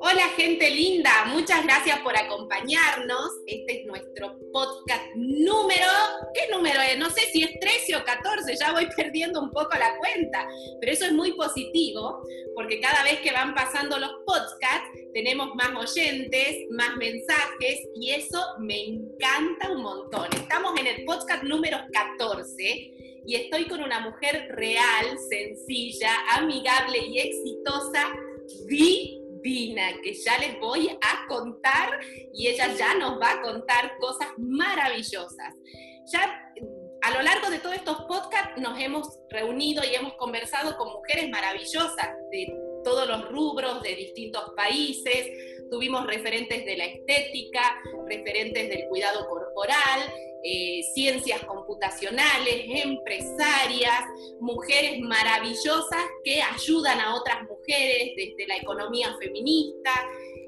Hola gente linda, muchas gracias por acompañarnos. Este es nuestro podcast número, ¿qué número es? No sé si es 13 o 14, ya voy perdiendo un poco la cuenta, pero eso es muy positivo porque cada vez que van pasando los podcasts tenemos más oyentes, más mensajes y eso me encanta un montón. Estamos en el podcast número 14 y estoy con una mujer real, sencilla, amigable y exitosa. Vi que ya les voy a contar y ella ya nos va a contar cosas maravillosas. Ya a lo largo de todos estos podcasts nos hemos reunido y hemos conversado con mujeres maravillosas de todos los rubros, de distintos países. Tuvimos referentes de la estética, referentes del cuidado corporal, eh, ciencias computacionales, empresarias, mujeres maravillosas que ayudan a otras mujeres desde la economía feminista.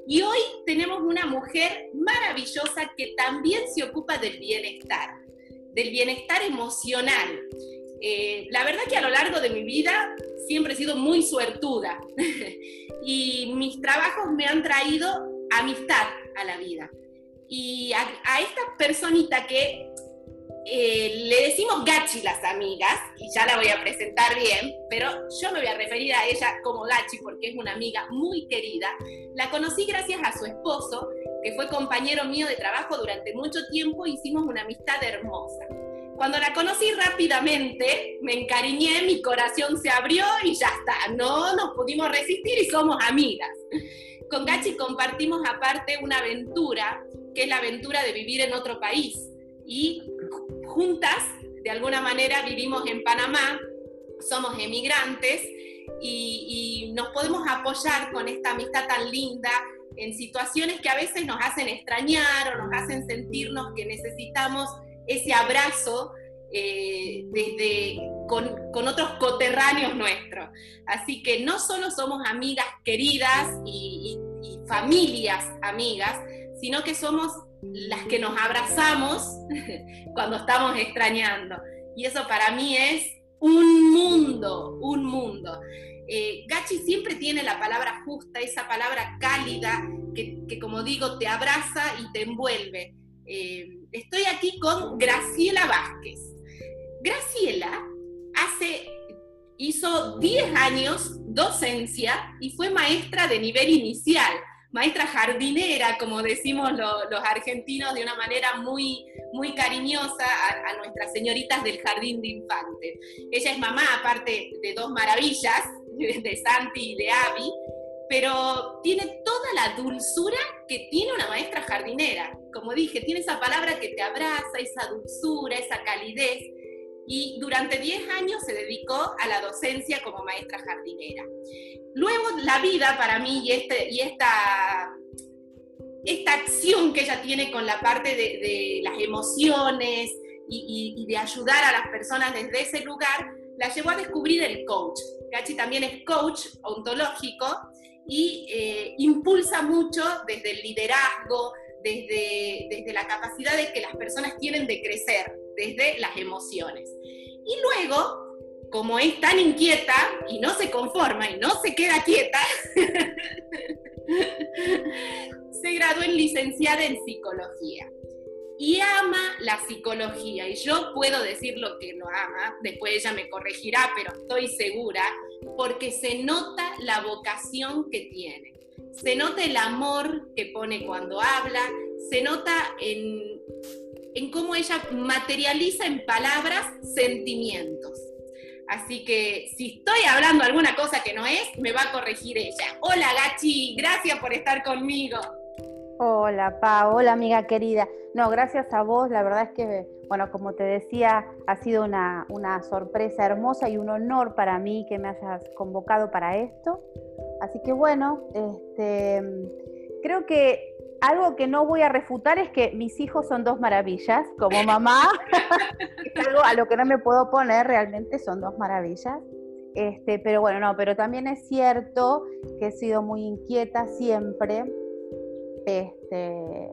Y hoy tenemos una mujer maravillosa que también se ocupa del bienestar, del bienestar emocional. Eh, la verdad que a lo largo de mi vida siempre he sido muy suertuda y mis trabajos me han traído amistad a la vida y a, esta personita que eh, le decimos Gachi las amigas, y ya la voy a presentar bien, pero yo me voy a referir a ella como Gachi porque es una amiga muy querida. La conocí gracias a su esposo, que fue compañero mío de trabajo durante mucho tiempo, hicimos una amistad hermosa. Cuando la conocí rápidamente, me encariñé, mi corazón se abrió y ya está, no nos pudimos resistir y somos amigas. Con Gachi compartimos aparte una aventura que es la aventura de vivir en otro país. Y juntas, de alguna manera, vivimos en Panamá, somos emigrantes y, nos podemos apoyar con esta amistad tan linda en situaciones que a veces nos hacen extrañar o nos hacen sentirnos que necesitamos ese abrazo eh, desde, con, con, otros coterráneos nuestros. Así que no solo somos amigas queridas y, y familias amigas, sino que somos las que nos abrazamos cuando estamos extrañando. Y eso para mí es un mundo, un mundo. Eh, Gachi siempre tiene la palabra justa, esa palabra cálida que, como digo, te abraza y te envuelve. Eh, estoy aquí con Graciela Vázquez. Graciela hace, hizo 10 años docencia y fue maestra de nivel inicial maestra jardinera, como decimos los argentinos de una manera muy, muy cariñosa a, nuestras señoritas del jardín de infantes. Ella es mamá, aparte de dos maravillas, de Santi y de Abby, pero tiene toda la dulzura que tiene una maestra jardinera. Como dije, tiene esa palabra que te abraza, esa dulzura, esa calidez y durante 10 años se dedicó a la docencia como maestra jardinera. Luego la vida para mí y, este, y esta, esta acción que ella tiene con la parte de, las emociones y, de ayudar a las personas desde ese lugar, la llevó a descubrir el coach. Gachi también es coach ontológico y eh, impulsa mucho desde el liderazgo, desde, desde la capacidad de que las personas tienen de crecer, desde las emociones. Y luego, como es tan inquieta y no se conforma y no se queda quieta, se graduó en licenciada en psicología. Y ama la psicología, y yo puedo decir lo que lo ama, después ella me corregirá, pero estoy segura, porque se nota la vocación que tiene, se nota el amor que pone cuando habla, se nota en en cómo ella materializa en palabras sentimientos. Así que si estoy hablando alguna cosa que no es, me va a corregir ella. Hola Gachi, gracias por estar conmigo. Hola Pa, hola amiga querida. No, gracias a vos, la verdad es que, bueno, como te decía, ha sido una, una sorpresa hermosa y un honor para mí que me hayas convocado para esto. Así que bueno, este, creo que algo que no voy a refutar es que mis hijos son dos maravillas. Como mamá, es algo a lo que no me puedo poner, realmente son dos maravillas. Este, pero bueno, no, pero también es cierto que he sido muy inquieta siempre, este,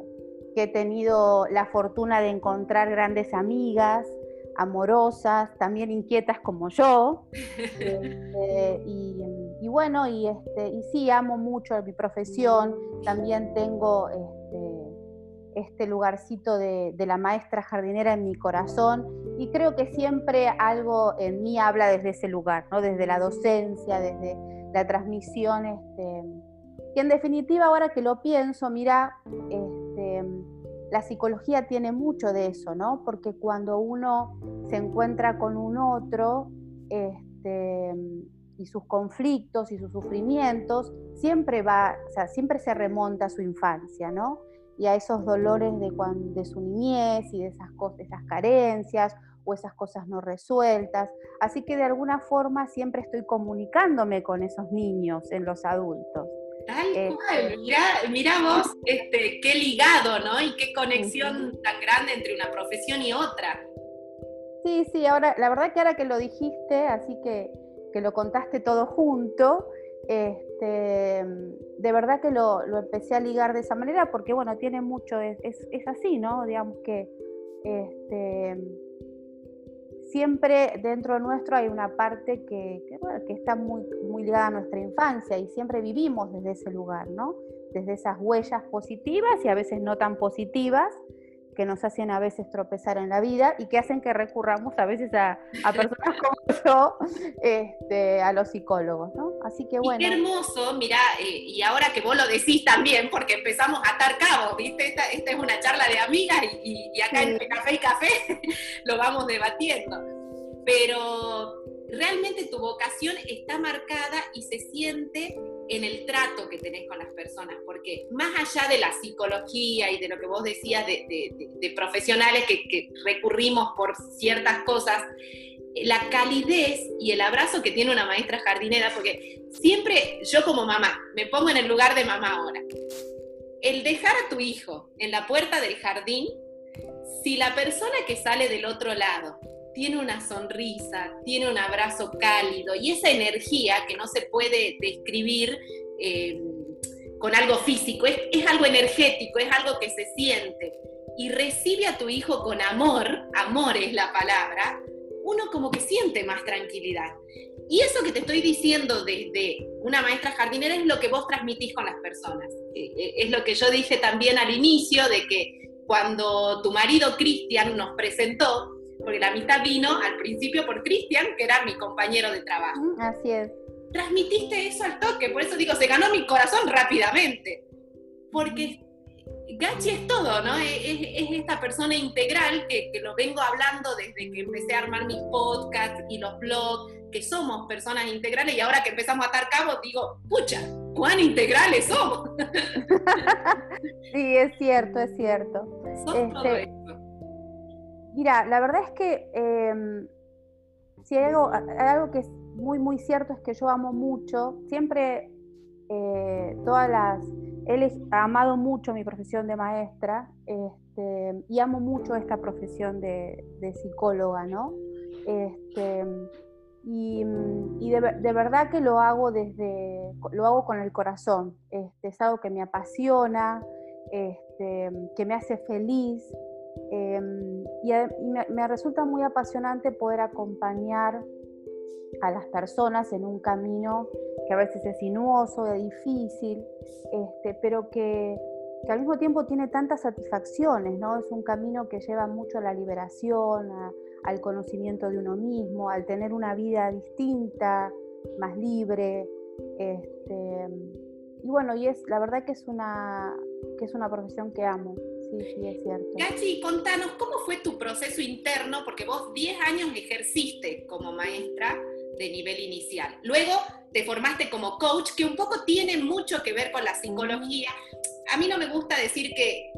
que he tenido la fortuna de encontrar grandes amigas, amorosas, también inquietas como yo. Este, y, bueno, y, este, y sí, amo mucho mi profesión, también tengo este, este lugarcito de, de, la maestra jardinera en mi corazón y creo que siempre algo en mí habla desde ese lugar, ¿no? desde la docencia, desde la transmisión. Este, y en definitiva, ahora que lo pienso, mira, este, la psicología tiene mucho de eso, ¿no? Porque cuando uno se encuentra con un otro este, y sus conflictos y sus sufrimientos, siempre va, o sea, siempre se remonta a su infancia, ¿no? Y a esos dolores de, de su niñez y de esas cosas, esas carencias o esas cosas no resueltas. Así que de alguna forma siempre estoy comunicándome con esos niños en los adultos. Tal este, cual, mira, vos este, qué ligado, ¿no? Y qué conexión tan grande entre una profesión y otra. Sí, sí, ahora, la verdad que ahora que lo dijiste, así que, que lo contaste todo junto, este, de verdad que lo, lo, empecé a ligar de esa manera porque, bueno, tiene mucho, es, es, así, ¿no? Digamos que este, siempre dentro nuestro hay una parte que, que, está muy, muy ligada a nuestra infancia y siempre vivimos desde ese lugar, ¿no? Desde esas huellas positivas y a veces no tan positivas que nos hacen a veces tropezar en la vida y que hacen que recurramos a veces a, personas como yo, este, a los psicólogos, ¿no? Así que bueno. Y qué hermoso, mira, eh, y ahora que vos lo decís también, porque empezamos a atar cabos, ¿viste? Esta, es una charla de amigas y, acá en Café y Café lo vamos debatiendo. Pero realmente tu vocación está marcada y se siente en el trato que tenés con las personas, porque más allá de la psicología y de lo que vos decías de, profesionales que, recurrimos por ciertas cosas, la calidez y el abrazo que tiene una maestra jardinera, porque siempre yo como mamá, me pongo en el lugar de mamá ahora, el dejar a tu hijo en la puerta del jardín, si la persona que sale del otro lado tiene una sonrisa, tiene un abrazo cálido y esa energía que no se puede describir eh, con algo físico, es, es, algo energético, es algo que se siente. Y recibe a tu hijo con amor, amor es la palabra, uno como que siente más tranquilidad. Y eso que te estoy diciendo desde una maestra jardinera es lo que vos transmitís con las personas. Eh, eh, es lo que yo dije también al inicio de que cuando tu marido Cristian nos presentó, porque la amistad vino al principio por Cristian, que era mi compañero de trabajo. Así es. Transmitiste eso al toque, por eso digo, se ganó mi corazón rápidamente. Porque Gachi es todo, ¿no? Es, esta persona integral que, que, lo vengo hablando desde que empecé a armar mis podcasts y los blogs, que somos personas integrales y ahora que empezamos a atar cabos digo, pucha, cuán integrales somos. sí, es cierto, es cierto. Este, Mira, la verdad es que em, si hay algo, algo, que es muy, muy cierto es que yo amo mucho, siempre eh, todas las, él ha amado mucho mi profesión de maestra este, y amo mucho esta profesión de, psicóloga, ¿no? Este, y, de, verdad que lo hago desde, lo hago con el corazón, este, es algo que me apasiona, que me hace feliz, Em, y, me, resulta muy apasionante poder acompañar a las personas en un camino que a veces es sinuoso, es difícil, este, pero que, al mismo tiempo tiene tantas satisfacciones, ¿no? Es un camino que lleva mucho a la liberación, al conocimiento de uno mismo, al tener una vida distinta, más libre. Este, y bueno, y es la verdad que es una, que es una profesión que amo sí, sí, es cierto. Gachi, contanos, ¿cómo fue tu proceso interno? Porque vos 10 años ejerciste como maestra de nivel inicial. Luego te formaste como coach, que un poco tiene mucho que ver con la psicología. A mí no me gusta decir que,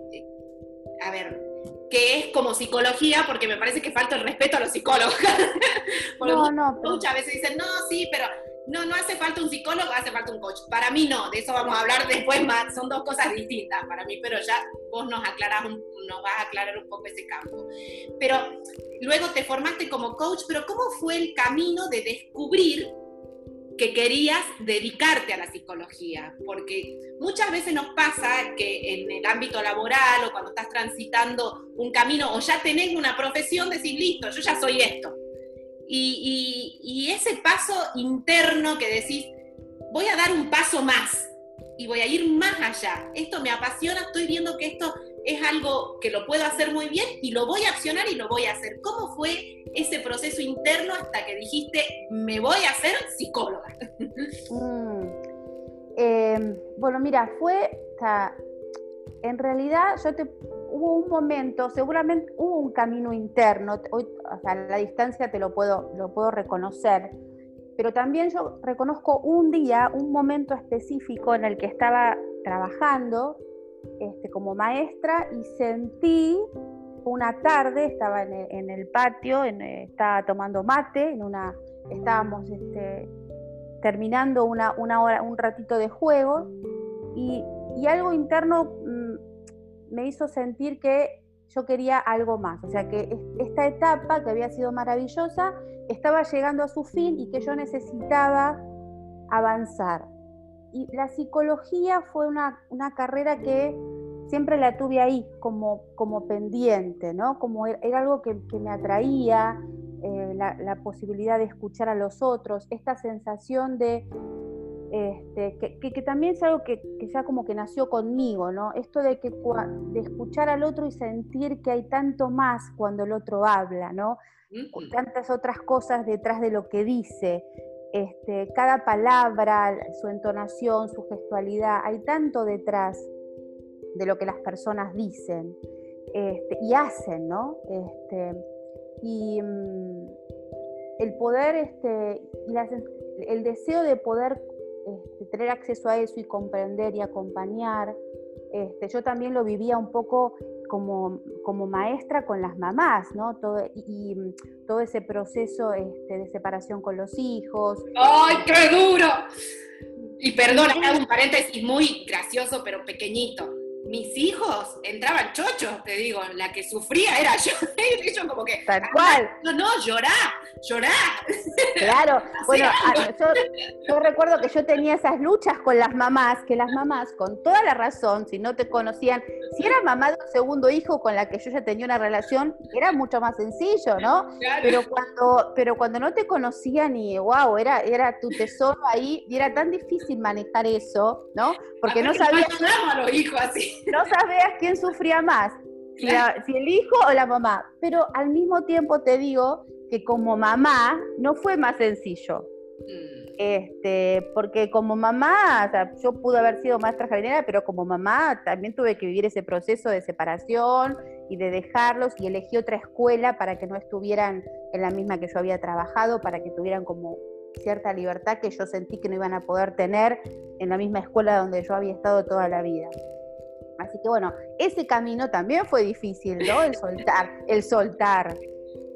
a ver, que es como psicología, porque me parece que falta el respeto a los psicólogos. no, no. Muchas veces dicen, no, sí, pero no, no hace falta un psicólogo, hace falta un coach. Para mí no, de eso vamos a hablar después más, son dos cosas distintas para mí, pero ya vos nos aclarás, nos vas a aclarar un poco ese campo. Pero luego te formaste como coach, pero ¿cómo fue el camino de descubrir que querías dedicarte a la psicología, porque muchas veces nos pasa que en el ámbito laboral o cuando estás transitando un camino o ya tenés una profesión, decís, listo, yo ya soy esto. Y, ese paso interno que decís, voy a dar un paso más y voy a ir más allá. Esto me apasiona, estoy viendo que esto es algo que lo puedo hacer muy bien y lo voy a accionar y lo voy a hacer. ¿Cómo fue ese proceso interno hasta que dijiste, me voy a hacer psicóloga? Mm. Em, bueno, mira, fue, en realidad yo te, hubo un momento, seguramente hubo un camino interno, hoy, o sea, a la distancia te lo puedo, lo puedo reconocer, pero también yo reconozco un día, un momento específico en el que estaba trabajando este, como maestra y sentí una tarde, estaba en el, patio, eh, estaba tomando mate, en una, estábamos este, terminando una, hora, un ratito de juego y, algo interno mm, me hizo sentir que yo quería algo más, o sea que esta etapa que había sido maravillosa estaba llegando a su fin y que yo necesitaba avanzar. Y la psicología fue una, carrera que siempre la tuve ahí como, como pendiente, ¿no? Como er, era, algo que, me atraía, eh, la, posibilidad de escuchar a los otros, esta sensación de, este, que, también es algo que, ya como que nació conmigo, ¿no? Esto de, que, de escuchar al otro y sentir que hay tanto más cuando el otro habla, ¿no? Tantas otras cosas detrás de lo que dice. Este, cada palabra, su entonación, su gestualidad, hay tanto detrás de lo que las personas dicen este, y hacen, ¿no? Este, y mm, el poder, este, el deseo de poder este, tener acceso a eso y comprender y acompañar, este, yo también lo vivía un poco como, como maestra con las mamás, ¿no? Todo, y, mm, todo ese proceso este, de separación con los hijos. ¡Ay, qué duro! Y perdona, hago un paréntesis muy gracioso, pero pequeñito mis hijos entraban chochos, te digo, la que sufría era yo, y yo como que... Tal cual. No, no, llorá, llorá. Claro, bueno, yo, recuerdo que yo tenía esas luchas con las mamás, que las mamás, con toda la razón, si no te conocían, si era mamá de un segundo hijo con la que yo ya tenía una relación, era mucho más sencillo, ¿no? Pero cuando, pero cuando no te conocían y wow, era, era tu tesoro ahí, y era tan difícil manejar eso, ¿no? Porque no sabías. a los hijos así. No sabías quién sufría más, si, el hijo o la mamá. Pero al mismo tiempo te digo que como mamá no fue más sencillo. Mm. Este, porque como mamá, o sea, yo pude haber sido maestra jardinera, pero como mamá también tuve que vivir ese proceso de separación y de dejarlos y elegí otra escuela para que no estuvieran en la misma que yo había trabajado, para que tuvieran como cierta libertad que yo sentí que no iban a poder tener en la misma escuela donde yo había estado toda la vida. Así que bueno, ese camino también fue difícil, ¿no? El soltar, el soltar.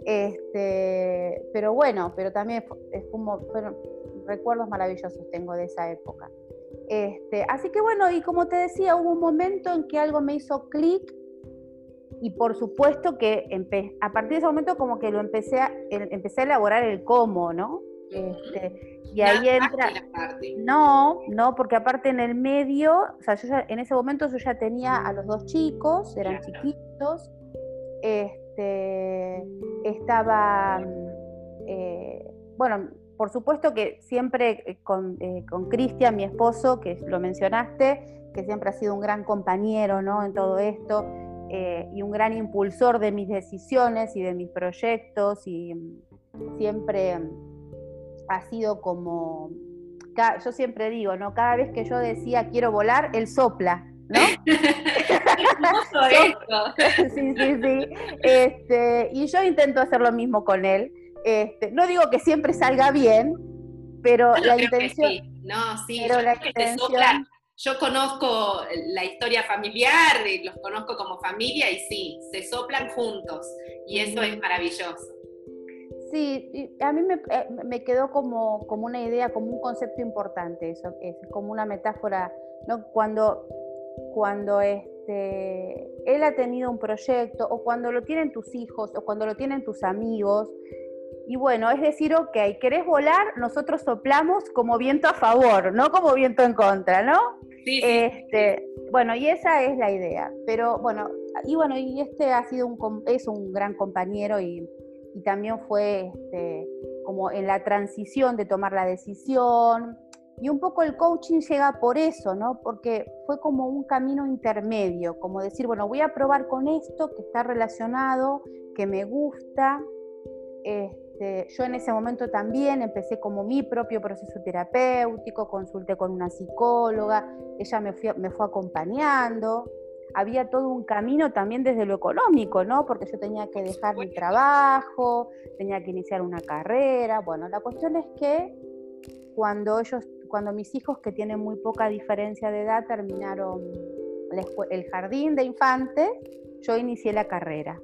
Este, pero bueno, pero también es como, fueron recuerdos maravillosos tengo de esa época. Este, así que bueno, y como te decía, hubo un momento en que algo me hizo clic y por supuesto que a partir de ese momento como que lo empecé a, empecé a elaborar el cómo, ¿no? Este, y ahí entra. No, no, porque aparte en el medio, o sea, yo en ese momento yo ya tenía a los dos chicos, eran chiquitos. Este, estaba, eh, bueno, por supuesto que siempre eh, con eh, Cristian, mi esposo, que lo mencionaste, que siempre ha sido un gran compañero ¿no? en todo esto y un gran impulsor de mis decisiones y de mis proyectos y mm, siempre ha sido como, yo siempre digo, ¿no? Cada vez que yo decía quiero volar, él sopla, ¿no? sí, sí, sí. Este, y yo intento hacer lo mismo con él. Este, no digo que siempre salga bien, pero la intención. No, sí, pero la intención, yo conozco la historia familiar, los conozco como familia y sí, se soplan juntos y eso es maravilloso. Sí, a mí eh, me, quedó como, como, una idea, como un concepto importante, eso es como una metáfora, ¿no? Cuando, cuando este, él ha tenido un proyecto, o cuando lo tienen tus hijos, o cuando lo tienen tus amigos, Y bueno, es decir, ok, querés volar, nosotros soplamos como viento a favor, no como viento en contra, ¿no? Sí, sí. Este, bueno, y esa es la idea. Pero bueno, y bueno, y este ha sido un, es un gran compañero y, y también fue este, como en la transición de tomar la decisión. Y un poco el coaching llega por eso, ¿no? Porque fue como un camino intermedio, como decir, bueno, voy a probar con esto que está relacionado, que me gusta, este, yo en ese momento también empecé como mi propio proceso terapéutico, consulté con una psicóloga, ella me, me fue acompañando. Había todo un camino también desde lo económico, ¿no? Porque yo tenía que dejar mi trabajo, tenía que iniciar una carrera. Bueno, la cuestión es que cuando ellos, cuando mis hijos que tienen muy poca diferencia de edad terminaron el jardín de infantes, yo inicié la carrera.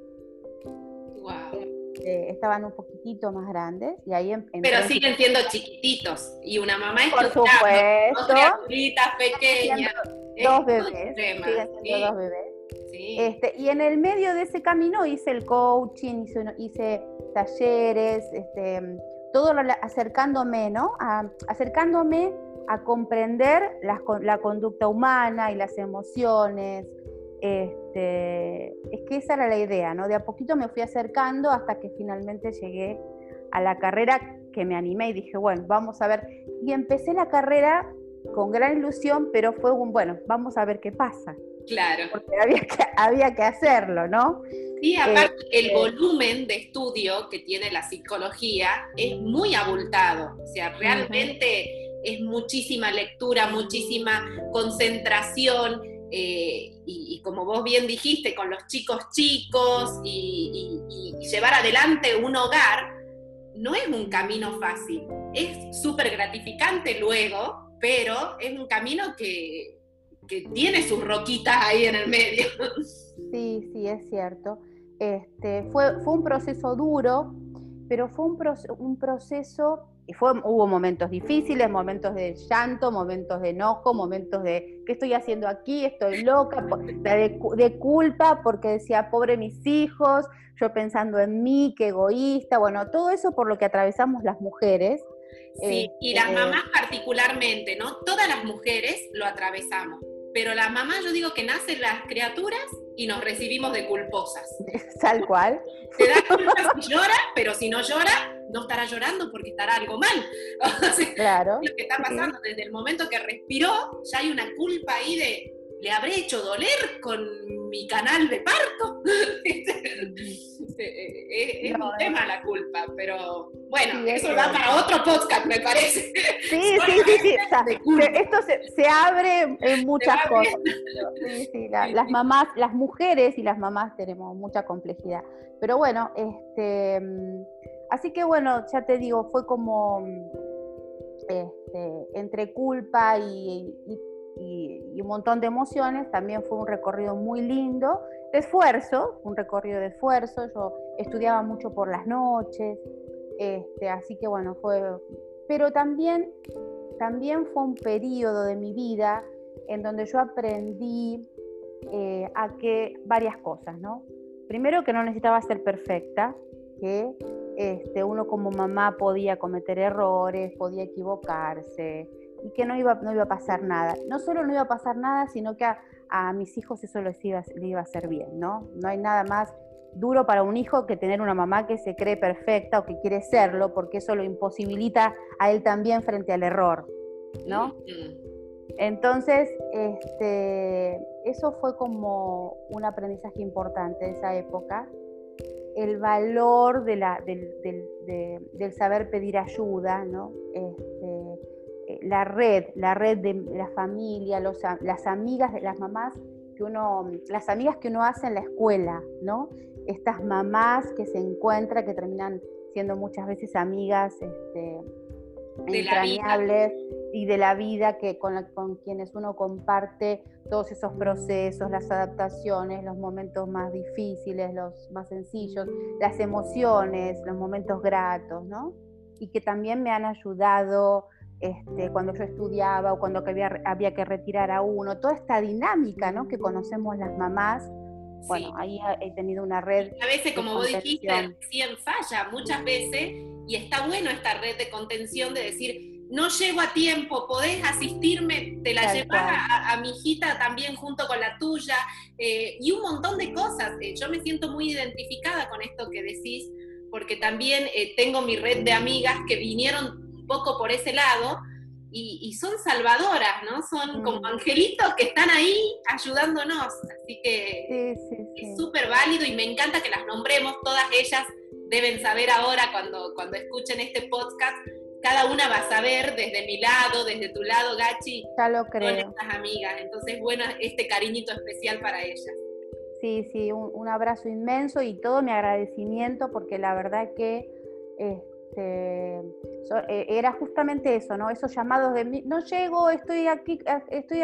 Eh, estaban un poquitito más grandes y ahí em, Pero siguen siendo chiquititos y una mamá es Por supuesto. Dos pequeñas. Dos bebés. siguen siendo dos bebés. Este, y en el medio de ese camino hice el coaching, hice, hice talleres, este, todo acercándome, ¿no? acercándome a comprender la, la conducta humana y las emociones, este, es que esa era la idea, ¿no? De a poquito me fui acercando hasta que finalmente llegué a la carrera que me animé y dije, bueno, vamos a ver. Y empecé la carrera con gran ilusión, pero fue un, bueno, vamos a ver qué pasa. Claro. Porque había que, había que hacerlo, ¿no? Sí, aparte el este volumen de estudio que tiene la psicología es muy abultado, o sea, realmente es muchísima lectura, muchísima concentración, eh, y, como vos bien dijiste, con los chicos chicos y, llevar adelante un hogar, no es un camino fácil. Es súper gratificante luego, pero es un camino que, tiene sus roquitas ahí en el medio. Sí, sí, es cierto. Este, fue, fue un proceso duro, pero fue un, un proceso y fue, hubo momentos difíciles, momentos de llanto, momentos de enojo, momentos de ¿qué estoy haciendo aquí? Estoy loca, de, de, culpa porque decía, pobre mis hijos, yo pensando en mí, qué egoísta, bueno, todo eso por lo que atravesamos las mujeres. Sí, y las este, mamás particularmente, ¿no? Todas las mujeres lo atravesamos, pero la mamá yo digo que nacen las criaturas y nos recibimos de culposas. Tal cual. Te da culpa si llora, pero si no llora, no estará llorando porque estará algo mal. claro. Lo que está pasando desde el momento que respiró, ya hay una culpa ahí de, ¿le habré hecho doler con mi canal de parto? es, un tema la culpa, pero bueno, eso da para otro podcast, me parece. Sí, sí, sí, sí. esto se, abre en muchas cosas. Sí, sí, las mamás, las mujeres y las mamás tenemos mucha complejidad. Pero bueno, este Así que bueno, ya te digo, fue como este, entre culpa y, un montón de emociones, también fue un recorrido muy lindo, de esfuerzo, un recorrido de esfuerzo, yo estudiaba mucho por las noches, este, así que bueno, fue, pero también, también fue un periodo de mi vida en donde yo aprendí eh, a que varias cosas, ¿no? Primero que no necesitaba ser perfecta, que este, uno como mamá podía cometer errores, podía equivocarse y que no iba, no iba a pasar nada. No solo no iba a pasar nada, sino que a, mis hijos eso les iba, iba a hacer bien, ¿no? No hay nada más duro para un hijo que tener una mamá que se cree perfecta o que quiere serlo, porque eso lo imposibilita a él también frente al error, ¿no? Entonces, este, eso fue como un aprendizaje importante de esa época el valor de la, del, saber pedir ayuda, ¿no? Este, la red, la red de la familia, los, las amigas de las mamás que uno, las amigas que uno hace en la escuela, ¿no? Estas mamás que se encuentran, que terminan siendo muchas veces amigas este, entrañables y de la vida que con, con quienes uno comparte todos esos procesos, las adaptaciones, los momentos más difíciles, los más sencillos, las emociones, los momentos gratos, ¿no? Y que también me han ayudado este, cuando yo estudiaba o cuando había, había, que retirar a uno, toda esta dinámica ¿no? que conocemos las mamás bueno, ahí he tenido una red. a veces, como vos dijiste, recién falla muchas veces y está bueno esta red de contención de decir, no llego a tiempo, podés asistirme, te la llevas a, mi hijita también junto con la tuya, eh, y un montón de cosas. Eh, yo me siento muy identificada con esto que decís, porque también eh, tengo mi red de amigas que vinieron un poco por ese lado, y, son salvadoras, ¿no? Son como mm. angelitos que están ahí ayudándonos. Así que es súper válido y me encanta que las nombremos. Todas ellas deben saber ahora cuando, cuando escuchen este podcast. Cada una va a saber desde mi lado, desde tu lado, Gachi. Ya lo creo. Son estas amigas. Entonces, bueno, este cariñito especial para ellas. Sí, sí, un, un abrazo inmenso y todo mi agradecimiento porque la verdad que este, eh, era justamente eso, ¿no? Esos llamados de, no llego, estoy aquí, estoy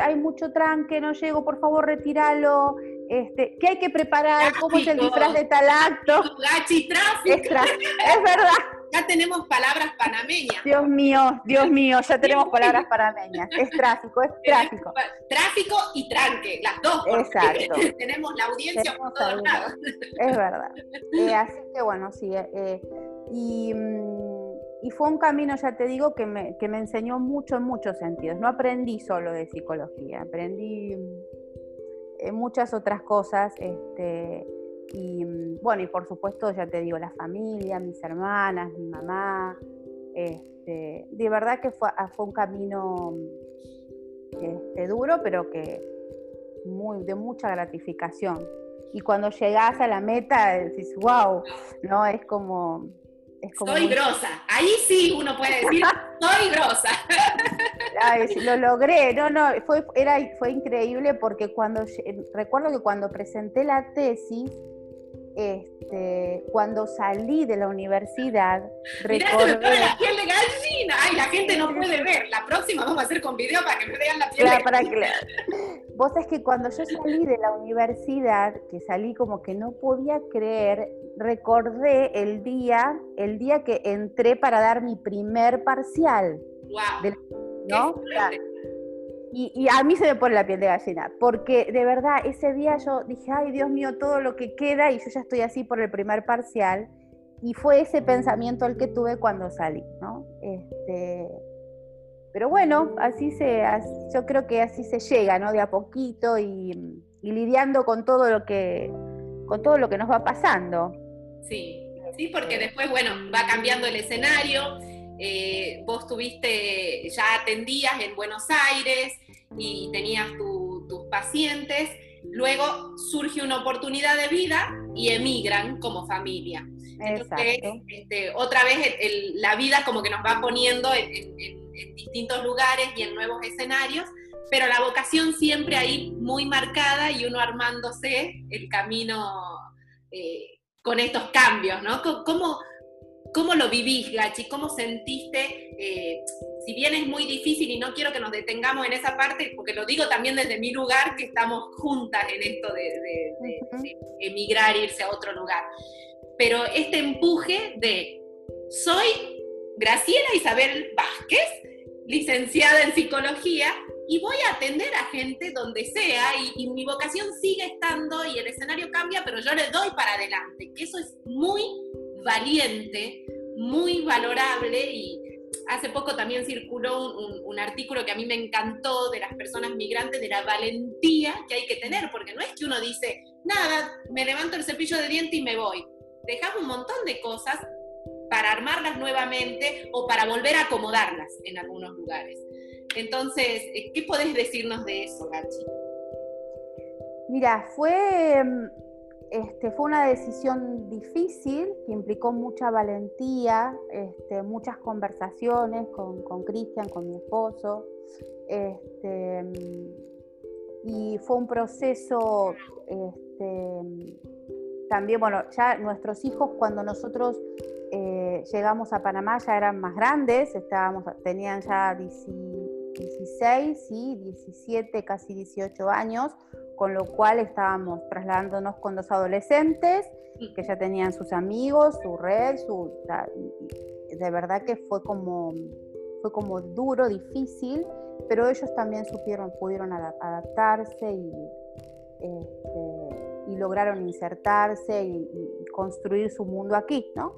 hay mucho tranque, no llego, por favor, retíralo. Este, ¿Qué hay que preparar? ¿Cómo es el disfraz de tal acto? Gachi, tráfico. Es, verdad. Ya tenemos palabras panameñas. Dios mío, Dios mío, ya tenemos palabras panameñas. Es tráfico, es tráfico. Tráfico y tranque, las dos. Exacto. tenemos la audiencia por todos lados. Es verdad. Eh, así que bueno, sí. Eh, Mm, y, fue un camino, ya te digo, que me, que me, enseñó mucho en muchos sentidos. No aprendí solo de psicología, aprendí mm, muchas otras cosas. Este, y mm, bueno, y por supuesto, ya te digo, la familia, mis hermanas, mi mamá. Este, de verdad que fue, ah, fue un camino este, duro, pero que muy, de mucha gratificación. Y cuando llegas a la meta, decís, wow, ¿no? Es como, soy grosa. Ahí sí uno puede decir, soy grosa. lo logré. No, no, fue, era, fue increíble porque cuando, recuerdo que cuando presenté la tesis, este, cuando salí de la universidad, recordé... la piel de gallina. Ay, la gente no puede ver. La próxima vamos a hacer con video para que me vean la piel de para Vos es que cuando yo salí de la universidad, que salí como que no podía creer, recordé el día, el día que entré para dar mi primer parcial. Wow. ¿No? Y, a mí se me pone la piel de gallina, porque de verdad ese día yo dije, ay Dios mío, todo lo que queda y yo ya estoy así por el primer parcial. Y fue ese pensamiento el que tuve cuando salí, ¿no? Este, pero bueno, así se, yo creo que así se llega, ¿no? De a poquito y, lidiando con todo lo que, con todo lo que nos va pasando. Sí, sí, porque después, bueno, va cambiando el escenario. Eh, vos tuviste, ya atendías en Buenos Aires, y tenías tus pacientes, luego surge una oportunidad de vida y emigran como familia. Entonces, este, otra vez la vida como que nos va poniendo en, distintos lugares y en nuevos escenarios, pero la vocación siempre ahí muy marcada y uno armándose el camino eh, con estos cambios, ¿no? ¿Cómo, cómo lo vivís, Gachi? ¿Cómo sentiste eh, si bien es muy difícil y no quiero que nos detengamos en esa parte, porque lo digo también desde mi lugar, que estamos juntas en esto de, emigrar, irse a otro lugar, pero este empuje de, soy Graciela Isabel Vázquez, licenciada en psicología, y voy a atender a gente donde sea, y, y mi vocación sigue estando y el escenario cambia, pero yo le doy para adelante, que eso es muy valiente, muy valorable y, hace poco también circuló un, artículo que a mí me encantó de las personas migrantes, de la valentía que hay que tener, porque no es que uno dice, nada, me levanto el cepillo de diente y me voy. Dejas un montón de cosas para armarlas nuevamente o para volver a acomodarlas en algunos lugares. Entonces, eh, ¿qué podés decirnos de eso, Gachi? Mira, fue mm, este, fue una decisión difícil que implicó mucha valentía, este, muchas conversaciones con Cristian, con, mi esposo. Este, y fue un proceso también, bueno, ya nuestros hijos cuando nosotros eh, llegamos a Panamá ya eran más grandes, estábamos, tenían ya 16, y 17, casi 18 años con lo cual estábamos trasladándonos con dos adolescentes que ya tenían sus amigos, su red, su, de verdad que fue como, fue como duro, difícil, pero ellos también supieron, pudieron adaptarse y, este, lograron insertarse y, construir su mundo aquí, ¿no?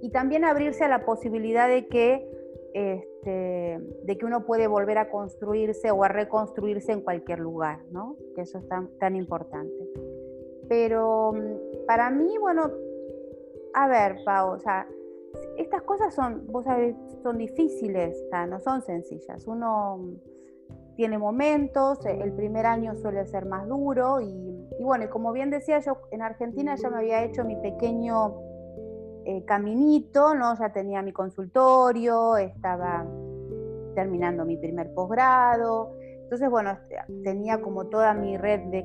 Y también abrirse a la posibilidad de que, este, de que uno puede volver a construirse o a reconstruirse en cualquier lugar, ¿no? Que eso es tan, tan importante. Pero mm, para mí, bueno, a ver, Pau, o sea, estas cosas son, vos sabés, son difíciles, no son sencillas. Uno tiene momentos, el primer año suele ser más duro y, bueno, y como bien decía yo, en Argentina ya me había hecho mi pequeño eh, caminito, ¿no? Ya tenía mi consultorio, estaba terminando mi primer posgrado, entonces, bueno, este, tenía como toda mi red de,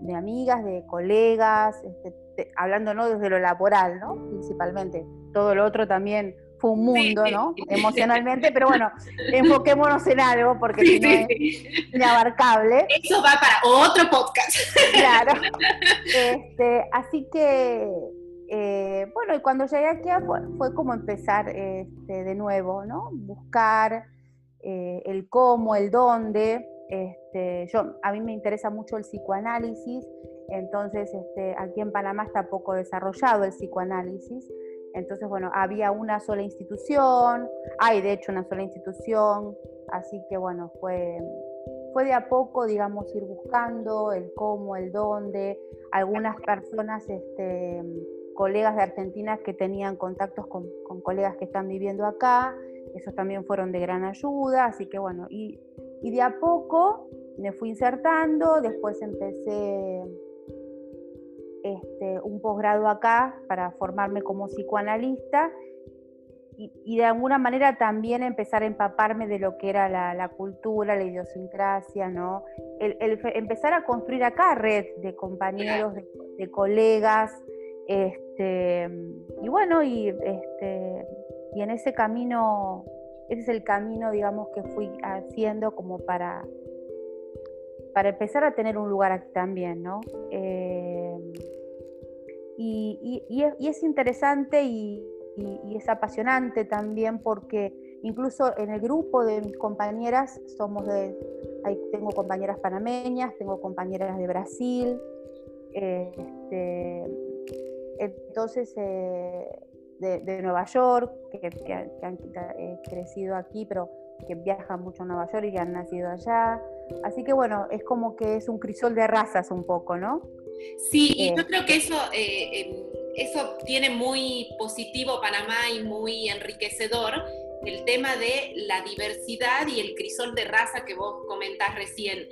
de, amigas, de colegas, este, hablando no desde lo laboral, ¿no? Principalmente. Todo lo otro también fue un mundo, ¿no? Emocionalmente, pero bueno, enfoquémonos en algo porque si no es inabarcable. Eso va para otro podcast. Claro. Este, así que, eh, bueno, y cuando llegué aquí fue, fue como empezar este, de nuevo, ¿no? Buscar eh, el cómo, el dónde. Este, yo, a mí me interesa mucho el psicoanálisis, entonces este, aquí en Panamá está poco desarrollado el psicoanálisis. Entonces, bueno, había una sola institución, hay de hecho una sola institución, así que bueno, fue, fue de a poco, digamos, ir buscando el cómo, el dónde. Algunas personas, este, colegas de Argentina que tenían contactos con, con colegas que están viviendo acá, esos también fueron de gran ayuda, así que bueno, y, de a poco me fui insertando, después empecé este, un posgrado acá para formarme como psicoanalista y, de alguna manera también empezar a empaparme de lo que era la, cultura, la idiosincrasia, ¿no? El, empezar a construir acá red de compañeros, de, de colegas, este, y bueno, y este, y en ese camino, ese es el camino, digamos, que fui haciendo como para, para empezar a tener un lugar aquí también, ¿no? Eh, y, es, interesante y, es apasionante también porque incluso en el grupo de mis compañeras somos de, ahí tengo compañeras panameñas, tengo compañeras de Brasil, este, entonces eh, de, Nueva York, que, han eh, crecido aquí, pero que viajan mucho a Nueva York y que han nacido allá. Así que bueno, es como que es un crisol de razas un poco, ¿no? Sí, y yo eh, creo que eso, eh, eso tiene muy positivo Panamá y muy enriquecedor el tema de la diversidad y el crisol de raza que vos comentás recién.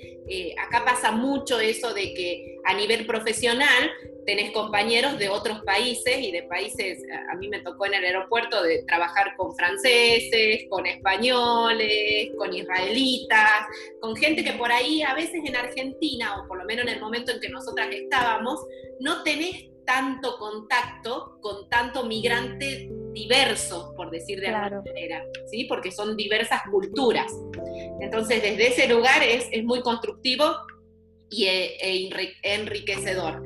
acá pasa mucho eso de que a nivel profesional tenés compañeros de otros países y de países, a mí me tocó en el aeropuerto de trabajar con franceses, con españoles, con israelitas, con gente que por ahí a veces en Argentina, o por lo menos en el momento en que nosotras estábamos, no tenés tanto contacto con tanto migrante diverso, por decir de alguna manera, ¿sí? porque son diversas culturas. Entonces, desde ese lugar es, es muy constructivo y e, e enriquecedor.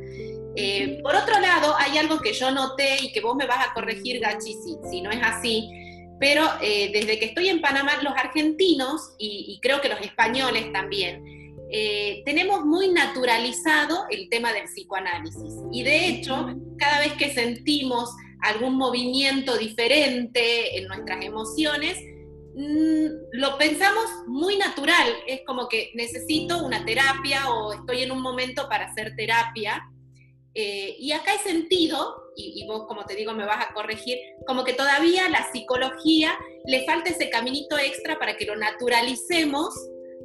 Eh, por otro lado, hay algo que yo noté y que vos me vas a corregir, Gachi, si, no es así, pero eh, desde que estoy en Panamá, los argentinos y, creo que los españoles también, eh, tenemos muy naturalizado el tema del psicoanálisis. Y de hecho, cada vez que sentimos algún movimiento diferente en nuestras emociones, mm, lo pensamos muy natural. Es como que necesito una terapia o estoy en un momento para hacer terapia. Eh, y acá he sentido, y, vos como te digo me vas a corregir, como que todavía la psicología le falta ese caminito extra para que lo naturalicemos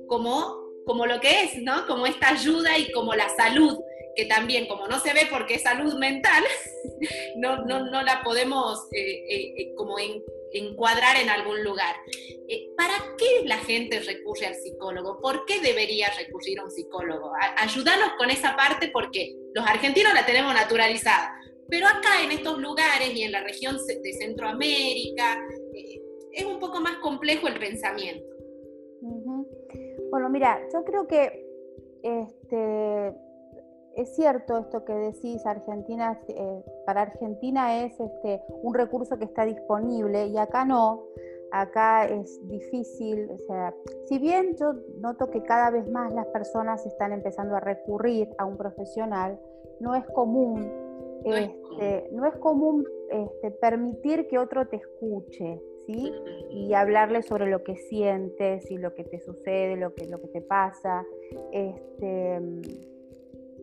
como, como lo que es, ¿no? Como esta ayuda y como la salud, que también como no se ve porque es salud mental, no, no, no la podemos eh, eh, como en, encuadrar en algún lugar. Eh, ¿Para qué la gente recurre al psicólogo? ¿Por qué debería recurrir a un psicólogo? ayúdanos con esa parte porque los argentinos la tenemos naturalizada, pero acá en estos lugares y en la región de Centroamérica eh, es un poco más complejo el pensamiento. Bueno, mira, yo creo que este, es cierto esto que decís, Argentina, eh, para Argentina es este, un recurso que está disponible y acá no. acá es difícil, o sea, si bien yo noto que cada vez más las personas están empezando a recurrir a un profesional, no es común, no es común, este, este, permitir que otro te escuche, ¿sí? Y hablarle sobre lo que sientes y lo que te sucede, lo que, lo que te pasa. Este,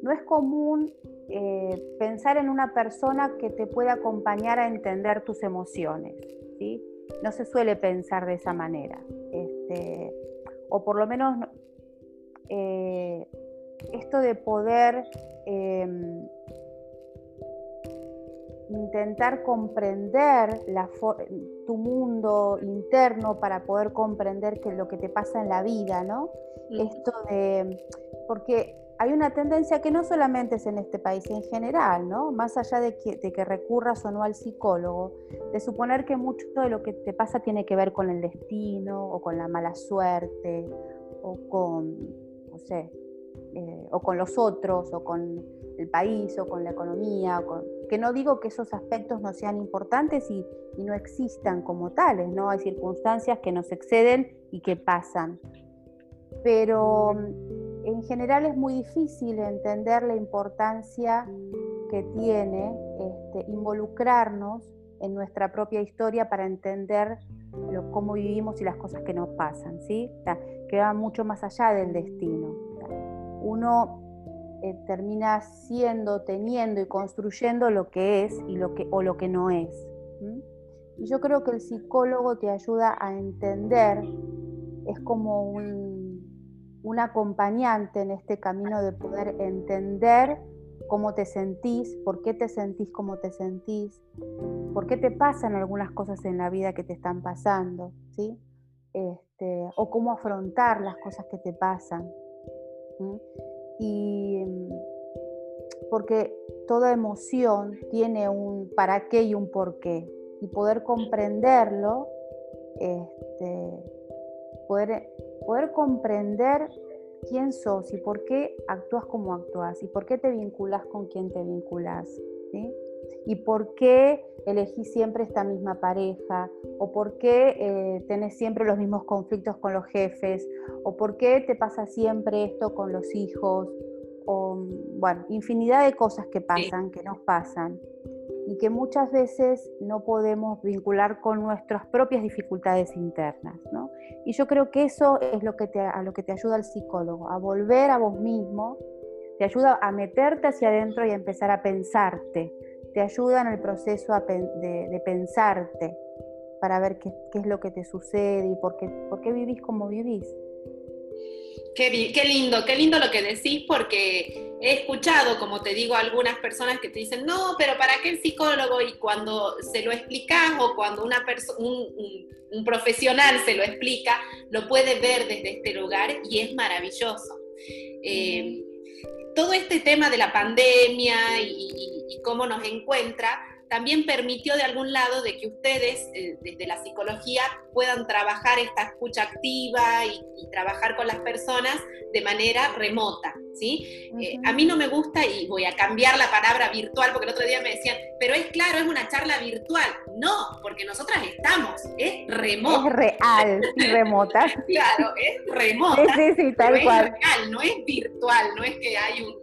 no es común eh, pensar en una persona que te pueda acompañar a entender tus emociones, ¿sí? no se suele pensar de esa manera. Este, o por lo menos eh, esto de poder em, intentar comprender tu mundo interno para poder comprender que lo que te pasa en la vida, ¿no? Esto de, porque hay una tendencia que no solamente es en este país, en general, ¿no? Más allá de que, recurras o no al psicólogo, de suponer que mucho de lo que te pasa tiene que ver con el destino o con la mala suerte o con, no sé, eh, o con los otros o con el país o con la economía, que no digo que esos aspectos no sean importantes y, no existan como tales, ¿no? Hay circunstancias que nos exceden y que pasan. Pero en general es muy difícil entender la importancia que tiene este, involucrarnos en nuestra propia historia para entender cómo vivimos y las cosas que nos pasan, ¿sí? que va mucho más allá del destino. Uno eh, termina siendo, teniendo y construyendo lo que es y lo que, o lo que no es. Y yo creo que el psicólogo te ayuda a entender, es como un un acompañante en este camino de poder entender cómo te sentís, por qué te sentís como te sentís, por qué te pasan algunas cosas en la vida que te están pasando, ¿sí? Este, o cómo afrontar las cosas que te pasan. Y porque toda emoción tiene un para qué y un por qué. Y poder comprenderlo, este, poder poder comprender quién sos y por qué actúas como actúas y por qué te vinculas con quien te vinculas. Y por qué elegís siempre esta misma pareja, o por qué eh, tenés siempre los mismos conflictos con los jefes, o por qué te pasa siempre esto con los hijos, o bueno, infinidad de cosas que pasan, que nos pasan y que muchas veces no podemos vincular con nuestras propias dificultades internas. ¿no? Y yo creo que eso es lo que te, a lo que te ayuda el psicólogo, a volver a vos mismo, te ayuda a meterte hacia adentro y a empezar a pensarte, te ayuda en el proceso de, pensarte para ver qué, qué, es lo que te sucede y por qué, por qué vivís como vivís. Qué, lindo, qué lindo lo que decís, porque he escuchado, como te digo, algunas personas que te dicen, no, pero ¿para qué el psicólogo? Y cuando se lo explicas o cuando una un, un, profesional se lo explica, lo puede ver desde este lugar y es maravilloso. Eh, todo este tema de la pandemia y cómo nos encuentra, también permitió de algún lado de que ustedes, eh, desde la psicología, puedan trabajar esta escucha activa y, trabajar con las personas de manera remota, ¿sí? Eh, a mí no me gusta, y voy a cambiar la palabra virtual, porque el otro día me decían, pero es claro, es una charla virtual. No, porque nosotras estamos, es remota. Es real remota. claro, es remota. Sí, sí, tal cual. Es real, no es virtual, no es que hay un,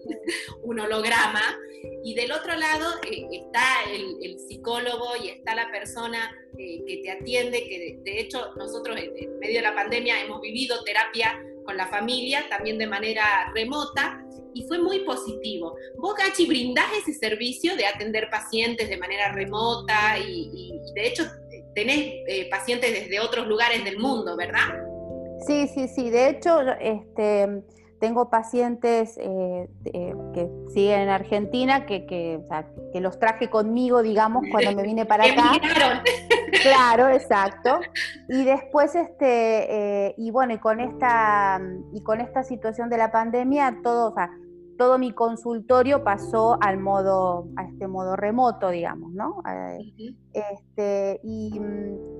un holograma y del otro lado eh, está el, psicólogo y está la persona eh, que te atiende, que de, hecho nosotros en, medio de la pandemia hemos vivido terapia con la familia, también de manera remota, y fue muy positivo. Vos, Gachi, brindás ese servicio de atender pacientes de manera remota y, de hecho tenés eh, pacientes desde otros lugares del mundo, ¿verdad? Sí, sí, sí. De hecho, este tengo pacientes eh, eh, que siguen en Argentina, que, que, los traje conmigo, digamos, cuando me vine para acá. claro, exacto. Y después, este, eh, y bueno, y con esta, y con esta situación de la pandemia, todo, todo mi consultorio pasó al modo, a este modo remoto, digamos, ¿no? este, y,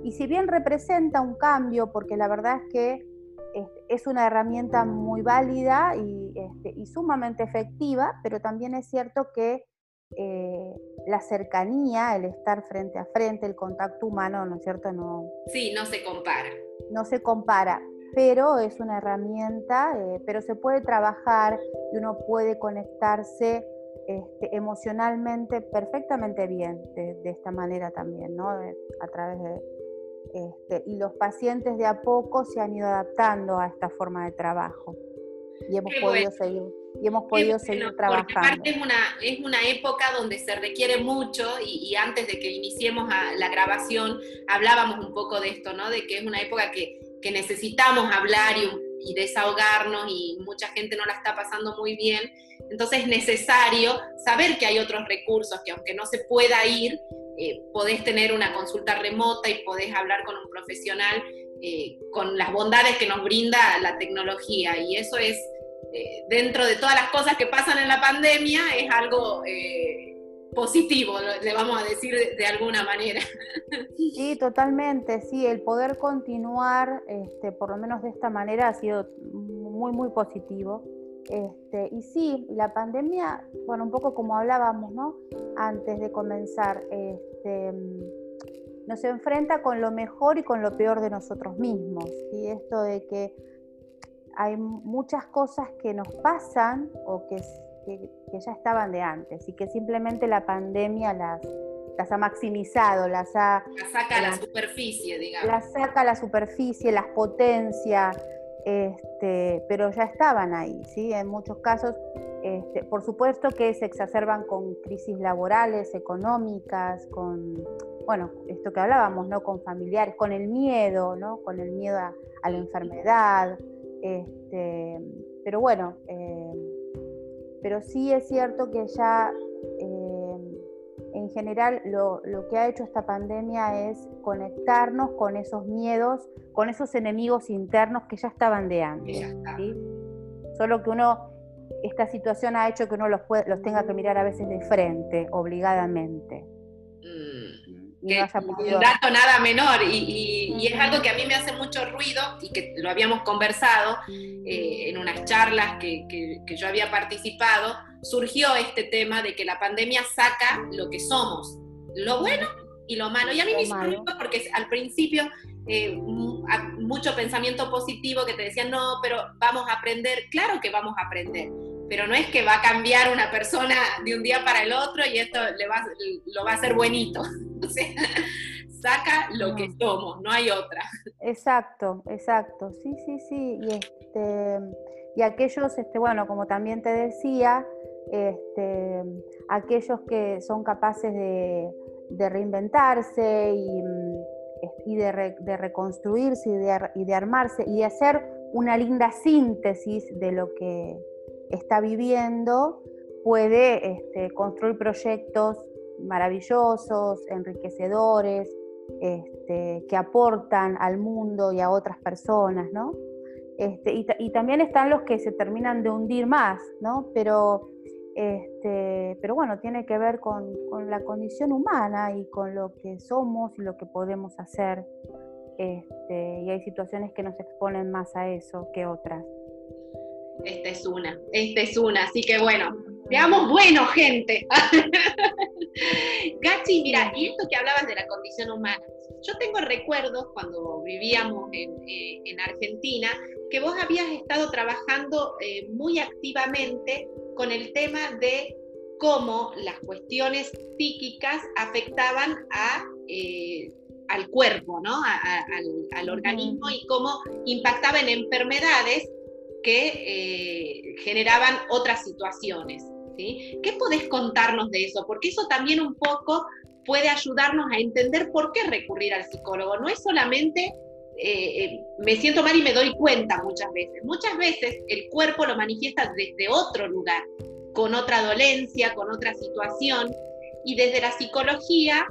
y si bien representa un cambio, porque la verdad es que este, es una herramienta muy válida y, este, y, sumamente efectiva, pero también es cierto que eh, la cercanía, el estar frente a frente, el contacto humano, ¿no es cierto? No, sí, no se compara. No se compara, pero es una herramienta, eh, pero se puede trabajar y uno puede conectarse este, emocionalmente perfectamente bien de, esta manera también, ¿no? a través de... Este, y los pacientes de a poco se han ido adaptando a esta forma de trabajo y hemos podido seguir y hemos podido seguir trabajando. Porque aparte es una, es una época donde se requiere mucho y, antes de que iniciemos la grabación hablábamos un poco de esto, ¿no? De que es una época que, que necesitamos hablar y, y, desahogarnos y mucha gente no la está pasando muy bien. Entonces es necesario saber que hay otros recursos que aunque no se pueda ir, eh, podés tener una consulta remota y podés hablar con un profesional eh, con las bondades que nos brinda la tecnología. Y eso es eh, dentro de todas las cosas que pasan en la pandemia, es algo eh, positivo, le vamos a decir de, alguna manera. Sí, totalmente, sí, el poder continuar, este, por lo menos de esta manera, ha sido muy, muy positivo. Este, y sí, la pandemia, bueno, un poco como hablábamos, ¿no? Antes de comenzar, este, nos enfrenta con lo mejor y con lo peor de nosotros mismos. Y esto de que hay muchas cosas que nos pasan o que, ya estaban de antes y que simplemente la pandemia las, las ha maximizado, las ha... Las saca a la superficie, digamos. Las saca a la superficie, las potencia, este, pero ya estaban ahí, ¿sí? En muchos casos, este, por supuesto que se exacerban con crisis laborales, económicas, con, bueno, esto que hablábamos, ¿no? Con familiares, con el miedo, ¿no? Con el miedo a la enfermedad, este, pero bueno, eh, pero sí es cierto que ya eh, en general lo, que ha hecho esta pandemia es conectarnos con esos miedos, con esos enemigos internos que ya estaban de antes. Solo que uno, esta situación ha hecho que uno los, los tenga que mirar a veces de frente, obligadamente. Un dato nada menor y, es algo que a mí me hace mucho ruido y que lo habíamos conversado eh, en unas charlas que, que, yo había participado, surgió este tema de que la pandemia saca lo que somos, lo bueno y lo malo. Y a mí me ruido porque al principio eh, mucho pensamiento positivo que te decían, no, pero vamos a aprender, claro que vamos a aprender, pero no es que va a cambiar una persona de un día para el otro y esto le va, lo va a hacer buenito. O sea, saca lo que somos, no hay otra. Exacto, exacto. Sí, sí, sí. Y, este, y aquellos, este, bueno, como también te decía, este, aquellos que son capaces de, reinventarse y, y de, reconstruirse y de, y armarse y de hacer una linda síntesis de lo que está viviendo, puede este, construir proyectos maravillosos, enriquecedores, este, que aportan al mundo y a otras personas, ¿no? Este, y, también están los que se terminan de hundir más, ¿no? Pero, este, pero bueno, tiene que ver con, la condición humana y con lo que somos y lo que podemos hacer. Este, y hay situaciones que nos exponen más a eso que otras. Esta es una, esta es una, así que bueno, Veamos bueno, gente. Gachi, mira, y esto que hablabas de la condición humana, yo tengo recuerdos cuando vivíamos en, eh, Argentina que vos habías estado trabajando eh, muy activamente con el tema de cómo las cuestiones psíquicas afectaban a, eh, al cuerpo, ¿no? al, organismo y cómo impactaban en enfermedades que generaban otras situaciones. ¿Qué podés contarnos de eso? Porque eso también un poco puede ayudarnos a entender por qué recurrir al psicólogo. No es solamente eh, eh, me siento mal y me doy cuenta muchas veces. Muchas veces el cuerpo lo manifiesta desde otro lugar, con otra dolencia, con otra situación, y desde la psicología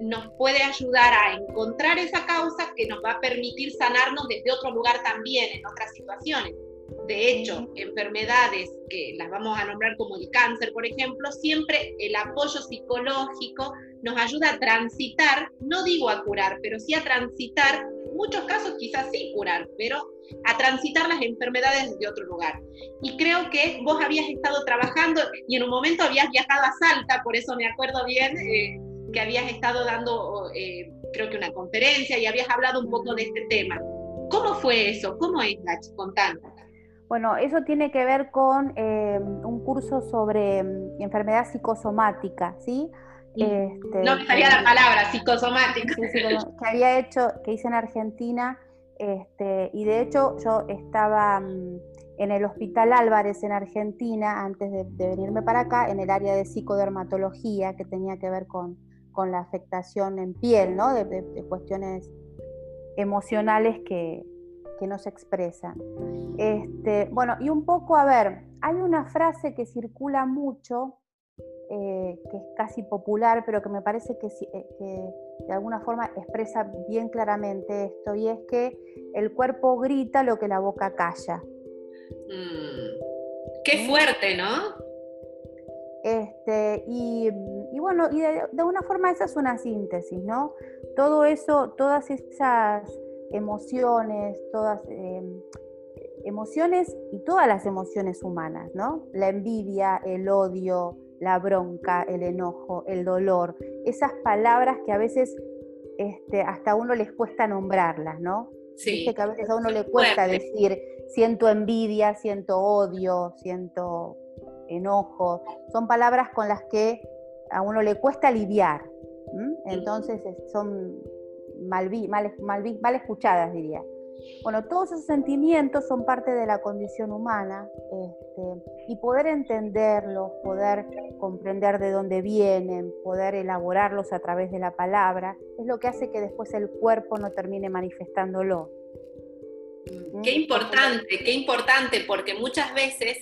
nos puede ayudar a encontrar esa causa que nos va a permitir sanarnos desde otro lugar también, en otras situaciones. De hecho, enfermedades que las vamos a nombrar como el cáncer, por ejemplo, siempre el apoyo psicológico nos ayuda a transitar, no digo a curar, pero sí a transitar, muchos casos quizás sí curar, pero a transitar las enfermedades de otro lugar. Y creo que vos habías estado trabajando y en un momento habías viajado a Salta, por eso me acuerdo bien eh, que habías estado dando, eh, creo que una conferencia y habías hablado un poco de este tema. ¿Cómo fue eso? ¿Cómo es, Nachi? Contanos. Bueno, eso tiene que ver con eh, un curso sobre mm, enfermedad psicosomática, ¿sí? Este, no me salía la palabra, psicosomática. que había hecho, que hice en Argentina, este, y de hecho yo estaba mm, en el Hospital Álvarez en Argentina, antes de, venirme para acá, en el área de psicodermatología, que tenía que ver con, con la afectación en piel, ¿no? de, cuestiones emocionales que, que no se expresan. Este, bueno, y un poco, a ver, hay una frase que circula mucho eh, que es casi popular, pero que me parece eh, que, de alguna forma expresa bien claramente esto, y es que el cuerpo grita lo que la boca calla. Mm, qué fuerte, ¿no? Este, y, bueno, y de, alguna forma esa es una síntesis, ¿no? Todo eso, todas esas emociones, todas em, emociones y todas las emociones humanas, ¿no? La envidia, el odio, la bronca, el enojo, el dolor, esas palabras que a veces este, hasta a uno les cuesta nombrarlas, ¿no? Sí. que a veces a uno le cuesta decir, siento envidia, siento odio, siento enojo. Son palabras con las que a uno le cuesta lidiar. Entonces son mal, mal, mal escuchadas, diría. Bueno, todos esos sentimientos son parte de la condición humana este, y poder entenderlos, poder comprender de dónde vienen, poder elaborarlos a través de la palabra, es lo que hace que después el cuerpo no termine manifestándolo. ¿Mm? Qué importante, qué importante, porque muchas veces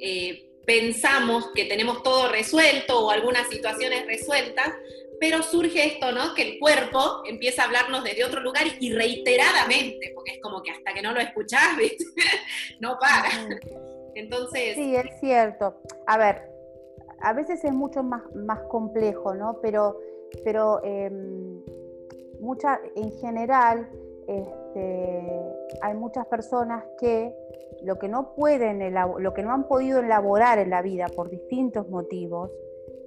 eh, pensamos que tenemos todo resuelto o algunas situaciones resueltas, pero surge esto, ¿no? Que el cuerpo empieza a hablarnos desde otro lugar y reiteradamente, porque es como que hasta que no lo escuchás, ¿viste? no para. Entonces... Sí, es cierto. A ver, a veces es mucho más, más complejo, ¿no? Pero, pero em, mucha, en general este, hay muchas personas que lo que no pueden, lo que no han podido elaborar en la vida por distintos motivos,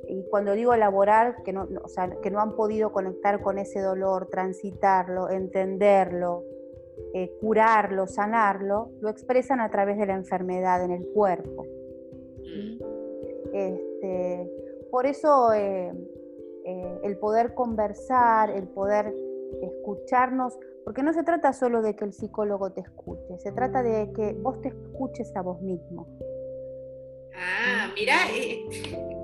y cuando digo elaborar, que no, o sea, que no han podido conectar con ese dolor, transitarlo, entenderlo, eh, curarlo, sanarlo, lo expresan a través de la enfermedad en el cuerpo. Este, por eso eh, eh, el poder conversar, el poder escucharnos, porque no se trata solo de que el psicólogo te escuche, se trata de que vos te escuches a vos mismo. Ah, mira,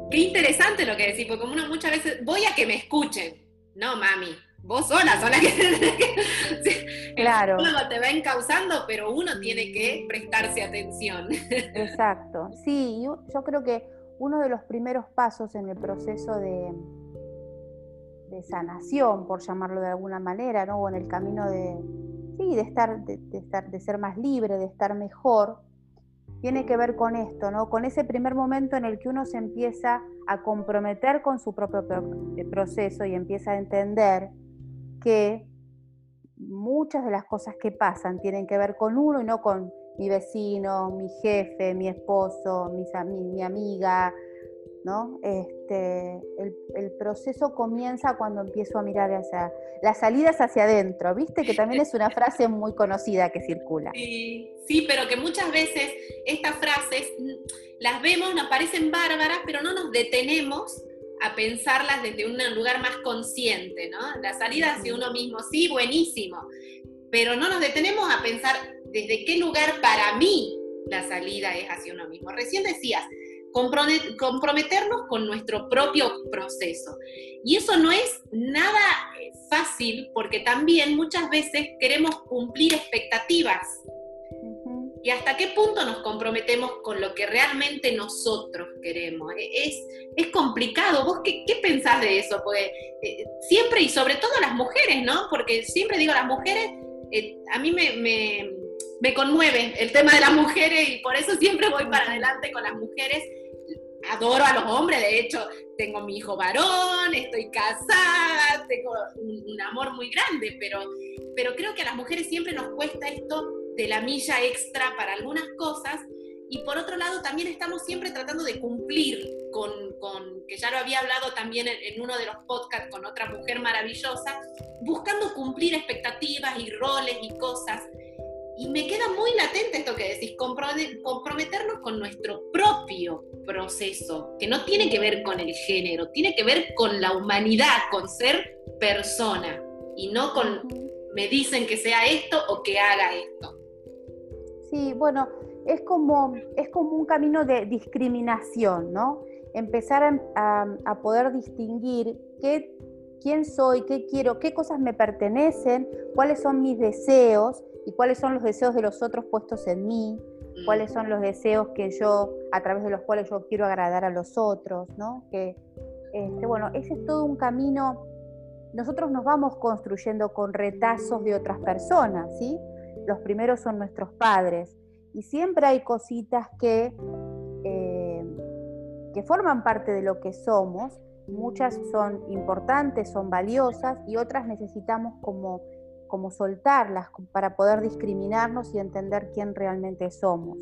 Qué interesante lo que decís, porque como uno muchas veces, voy a que me escuchen. No, mami, vos sola, sola que... claro. El te va encauzando, pero uno tiene que prestarse atención. Exacto. Sí, yo, yo creo que uno de los primeros pasos en el proceso de, de sanación, por llamarlo de alguna manera, ¿no? O en el camino de, sí, de estar, de, estar, de ser más libre, de estar mejor, tiene que ver con esto, ¿no? Con ese primer momento en el que uno se empieza a comprometer con su propio eh, proceso y empieza a entender que muchas de las cosas que pasan tienen que ver con uno y no con mi vecino, mi jefe, mi esposo, mi, mi amiga, ¿no? Este, el, proceso comienza cuando empiezo a mirar hacia las salidas hacia adentro, ¿viste? Que también es una frase muy conocida que circula. Sí, sí, pero que muchas veces estas frases las vemos, nos parecen bárbaras, pero no nos detenemos a pensarlas desde un lugar más consciente, ¿no? La salida hacia uno mismo, sí, buenísimo, pero no nos detenemos a pensar desde qué lugar para mí la salida es hacia uno mismo. Recién decías, comprometernos con nuestro propio proceso. Y eso no es nada eh, fácil porque también muchas veces queremos cumplir expectativas. ¿Y hasta qué punto nos comprometemos con lo que realmente nosotros queremos? E, es, es complicado. ¿Vos qué, qué pensás de eso? Porque eh, siempre, y sobre todo las mujeres, ¿no? Porque siempre digo, las mujeres, eh, a mí me me conmueve el tema de las mujeres y por eso siempre voy para adelante con las mujeres. Adoro a los hombres, de hecho, tengo mi hijo varón, estoy casada, tengo un, amor muy grande, pero, pero creo que a las mujeres siempre nos cuesta esto de la milla extra para algunas cosas y por otro lado también estamos siempre tratando de cumplir con, que ya lo había hablado también en, uno de los podcasts con otra mujer maravillosa, buscando cumplir expectativas y roles y cosas. Y me queda muy latente esto que decís, comprometernos con nuestro propio proceso, que no tiene que ver con el género, tiene que ver con la humanidad, con ser persona, y no con me dicen que sea esto o que haga esto. Sí, bueno, es como, es como un camino de discriminación, ¿no? Empezar a, poder distinguir qué, quién soy, qué quiero, qué cosas me pertenecen, cuáles son mis deseos y cuáles son los deseos de los otros puestos en mí, cuáles son los deseos que yo, a través de los cuales yo quiero agradar a los otros, ¿no? Que, este, bueno, ese es todo un camino, nosotros nos vamos construyendo con retazos de otras personas, ¿sí? Los primeros son nuestros padres, y siempre hay cositas que, eh, que forman parte de lo que somos, muchas son importantes, son valiosas y otras necesitamos como, como soltarlas para poder discriminarnos y entender quién realmente somos.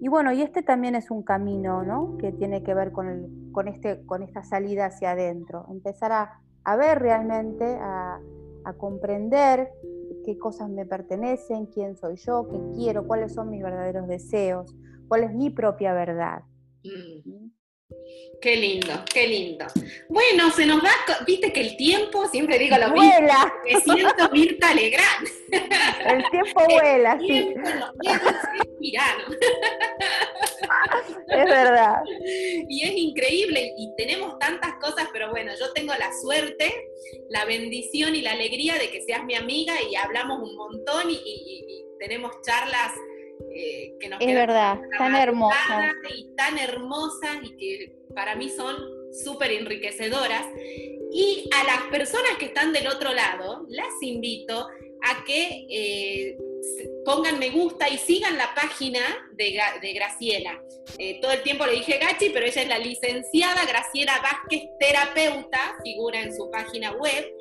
Y bueno, y este también es un camino, ¿no? Que tiene que ver con, el, con, este, con esta salida hacia adentro, empezar a, a ver realmente, a, a comprender qué cosas me pertenecen, quién soy yo, qué quiero, cuáles son mis verdaderos deseos, cuál es mi propia verdad. Mm. Qué lindo, qué lindo. Bueno, se nos va, viste que el tiempo, siempre digo lo vuela. mismo, me siento Mirta Legrand. El tiempo vuela, sí. Es verdad. Y es increíble y tenemos tantas cosas, pero bueno, yo tengo la suerte, la bendición y la alegría de que seas mi amiga y hablamos un montón y, tenemos charlas eh, que nos Es verdad, tan hermosas. Y tan hermosas y que para mí son súper enriquecedoras. Y a las personas que están del otro lado, las invito a que eh, pongan me gusta y sigan la página de, Graciela. Eh, todo el tiempo le dije Gachi, pero ella es la licenciada Graciela Vázquez, terapeuta, figura en su página web.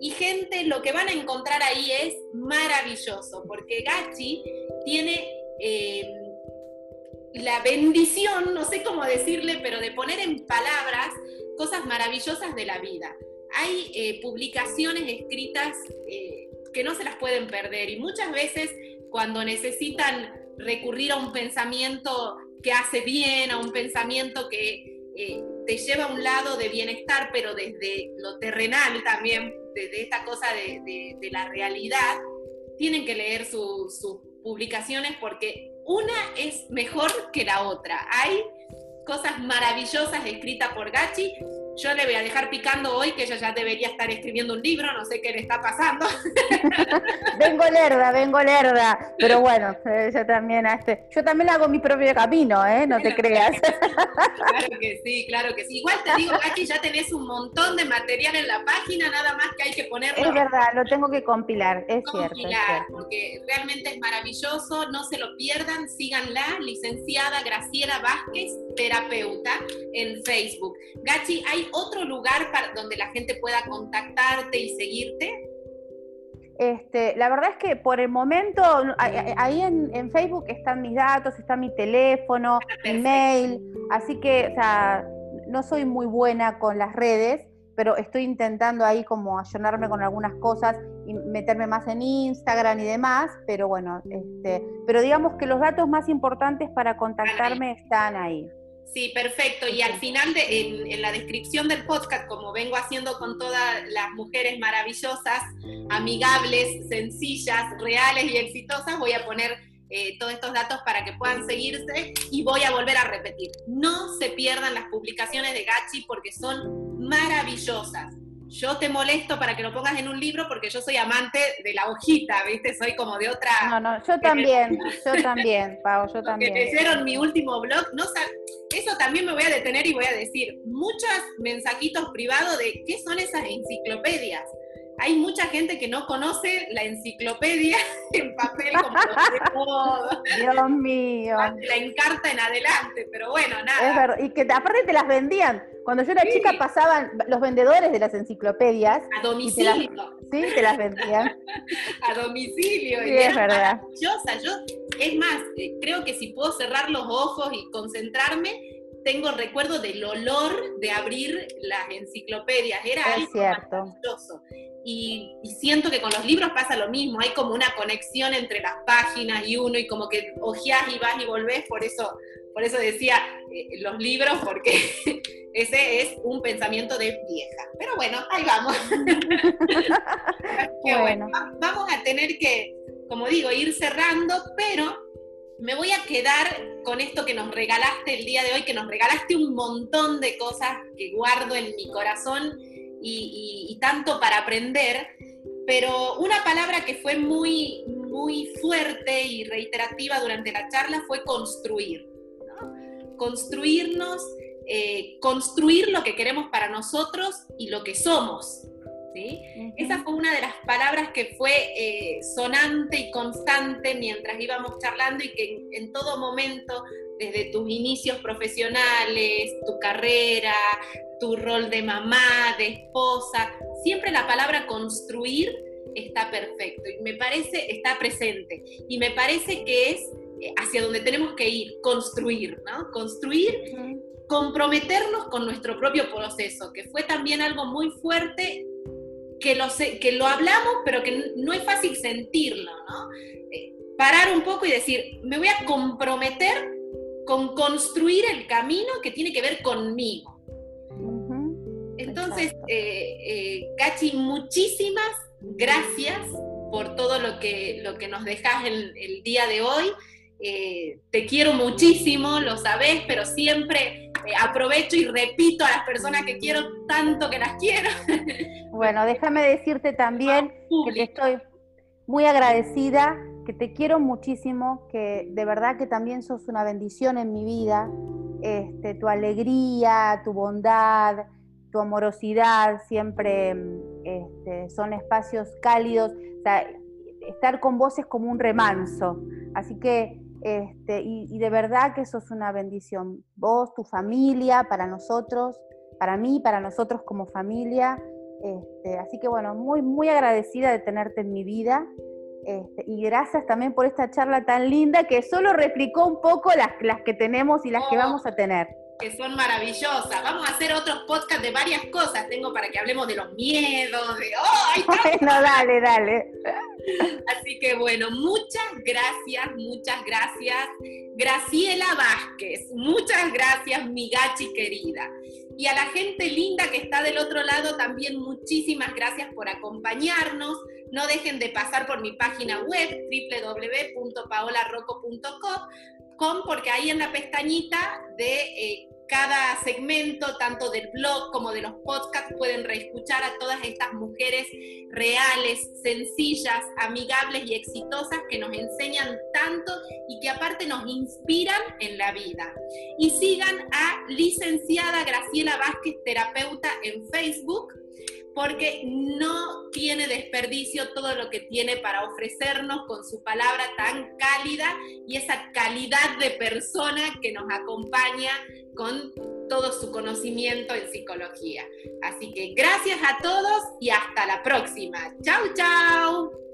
Y gente, lo que van a encontrar ahí es maravilloso, porque Gachi tiene eh, la bendición, no sé cómo decirle, pero de poner en palabras cosas maravillosas de la vida. Hay eh, publicaciones escritas que no se las pueden perder y muchas veces cuando necesitan recurrir a un pensamiento que hace bien, a un pensamiento que eh, te lleva a un lado de bienestar, pero desde lo terrenal también, desde esta cosa de, la realidad, tienen que leer sus publicaciones porque una es mejor que la otra. Hay cosas maravillosas escritas por Gachi yo le voy a dejar picando hoy que ella ya debería estar escribiendo un libro, no sé qué le está pasando. vengo lerda, vengo lerda, pero bueno, eh, yo también, este, yo también hago mi propio camino, ¿eh? No te creas. claro que sí, claro que sí. Igual te digo, Gachi, ya tenés un montón de material en la página, nada más que hay que ponerlo. Es verdad, lo tengo que compilar, es cierto. Compilar, porque realmente es maravilloso, no se lo pierdan, síganla, licenciada Graciela Vázquez, terapeuta, en Facebook. Gachi, hay otro lugar para, donde la gente pueda contactarte y seguirte? Este, la verdad es que por el momento, ahí en, Facebook están mis datos, está mi teléfono, mi mail, así que, o sea, no soy muy buena con las redes, pero estoy intentando ahí como ayunarme con algunas cosas y meterme más en Instagram y demás, pero bueno, este, pero digamos que los datos más importantes para contactarme están ahí. Sí, perfecto. Y al final, de, en, la descripción del podcast, como vengo haciendo con todas las mujeres maravillosas, amigables, sencillas, reales y exitosas, voy a poner eh, todos estos datos para que puedan seguirse y voy a volver a repetir. No se pierdan las publicaciones de Gachi porque son maravillosas yo te molesto para que lo pongas en un libro porque yo soy amante de la hojita, ¿viste? Soy como de otra... No, no, yo también, yo también, Pau, yo también. Que leyeron mi último blog, no eso también me voy a detener y voy a decir, muchos mensajitos privados de qué son esas enciclopedias. hay mucha gente que no conoce la enciclopedia en papel como de modo. Dios mío. La encarta en adelante, pero bueno, nada. Es verdad. Y que aparte te las vendían. Cuando yo era chica pasaban los vendedores de las enciclopedias. A domicilio. sí, te las vendían. a domicilio. Sí, es verdad. Yo, es más, eh, creo que si puedo cerrar los ojos y concentrarme, tengo recuerdo del olor de abrir las enciclopedias. Era es algo cierto. maravilloso. Y, siento que con los libros pasa lo mismo, hay como una conexión entre las páginas y uno, y como que ojeás y vas y volvés, por eso, por eso decía eh, los libros, porque ese es un pensamiento de vieja. Pero bueno, ahí vamos. bueno. vamos a tener que, como digo, ir cerrando, pero me voy a quedar con esto que nos regalaste el día de hoy, que nos regalaste un montón de cosas que guardo en mi corazón y, tanto para aprender, pero una palabra que fue muy, muy fuerte y reiterativa durante la charla fue construir. Construirnos, eh, construir lo que queremos para nosotros y lo que somos. Esa fue una de las palabras que fue eh, sonante y constante mientras íbamos charlando y que en, todo momento, desde tus inicios profesionales, tu carrera, tu rol de mamá, de esposa, siempre la palabra construir está perfecto y me parece, está presente y me parece que es eh, hacia donde tenemos que ir, construir, ¿no? Construir, comprometernos con nuestro propio proceso, que fue también algo muy fuerte que lo, que lo hablamos, pero que no es fácil sentirlo, ¿no? Eh, parar un poco y decir, me voy a comprometer con construir el camino que tiene que ver conmigo. Entonces, eh, eh muchísimas gracias por todo lo que, lo que nos dejas el, el día de hoy. Eh, te quiero muchísimo, lo sabes, pero siempre eh, aprovecho y repito a las personas que quiero tanto que las quiero. Bueno, déjame decirte también que te estoy muy agradecida, que te quiero muchísimo, que de verdad que también sos una bendición en mi vida. Este, tu alegría, tu bondad, tu amorosidad siempre este, son espacios cálidos. estar con vos es como un remanso. Así que, este, y, de verdad que eso es una bendición. Vos, tu familia, para nosotros, para mí, para nosotros como familia. Este, así que bueno, muy, muy agradecida de tenerte en mi vida. Este, y gracias también por esta charla tan linda que solo replicó un poco las, las que tenemos y las que vamos a tener que son maravillosas. Vamos a hacer otros podcasts de varias cosas. Tengo para que hablemos de los miedos, de... ¡Oh, bueno, dale, dale. Así que bueno, muchas gracias, muchas gracias. Graciela Vázquez, muchas gracias, mi gachi querida. Y a la gente linda que está del otro lado, también muchísimas gracias por acompañarnos. No dejen de pasar por mi página web www.paolarroco.com porque ahí en la pestañita de eh, cada segmento, tanto del blog como de los podcasts, pueden reescuchar a todas estas mujeres reales, sencillas, amigables y exitosas que nos enseñan tanto y que aparte nos inspiran en la vida. Y sigan a licenciada Graciela Vázquez, terapeuta en Facebook porque no tiene desperdicio todo lo que tiene para ofrecernos con su palabra tan cálida y esa calidad de persona que nos acompaña con todo su conocimiento en psicología. Así que gracias a todos y hasta la próxima. Chau, chau.